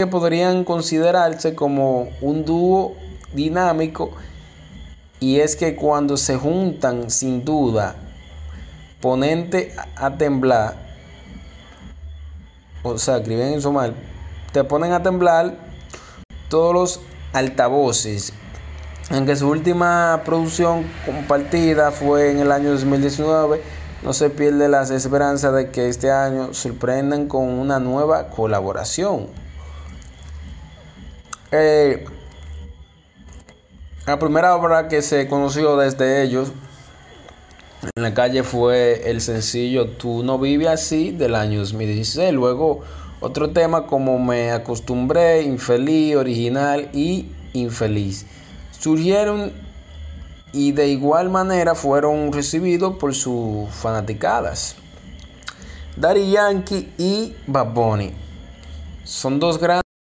que podrían considerarse como un dúo dinámico y es que cuando se juntan sin duda ponente a temblar o sea escriben eso mal te ponen a temblar todos los altavoces. Aunque su última producción compartida fue en el año 2019 no se pierde las esperanzas de que este año sorprendan con una nueva colaboración eh, la primera obra que se conoció desde ellos en la calle fue el sencillo Tú no vives así del año 2016. Luego otro tema como Me acostumbré, Infeliz, Original y Infeliz. Surgieron y de igual manera fueron recibidos por sus fanaticadas. Daddy Yankee y Bad Bunny son dos grandes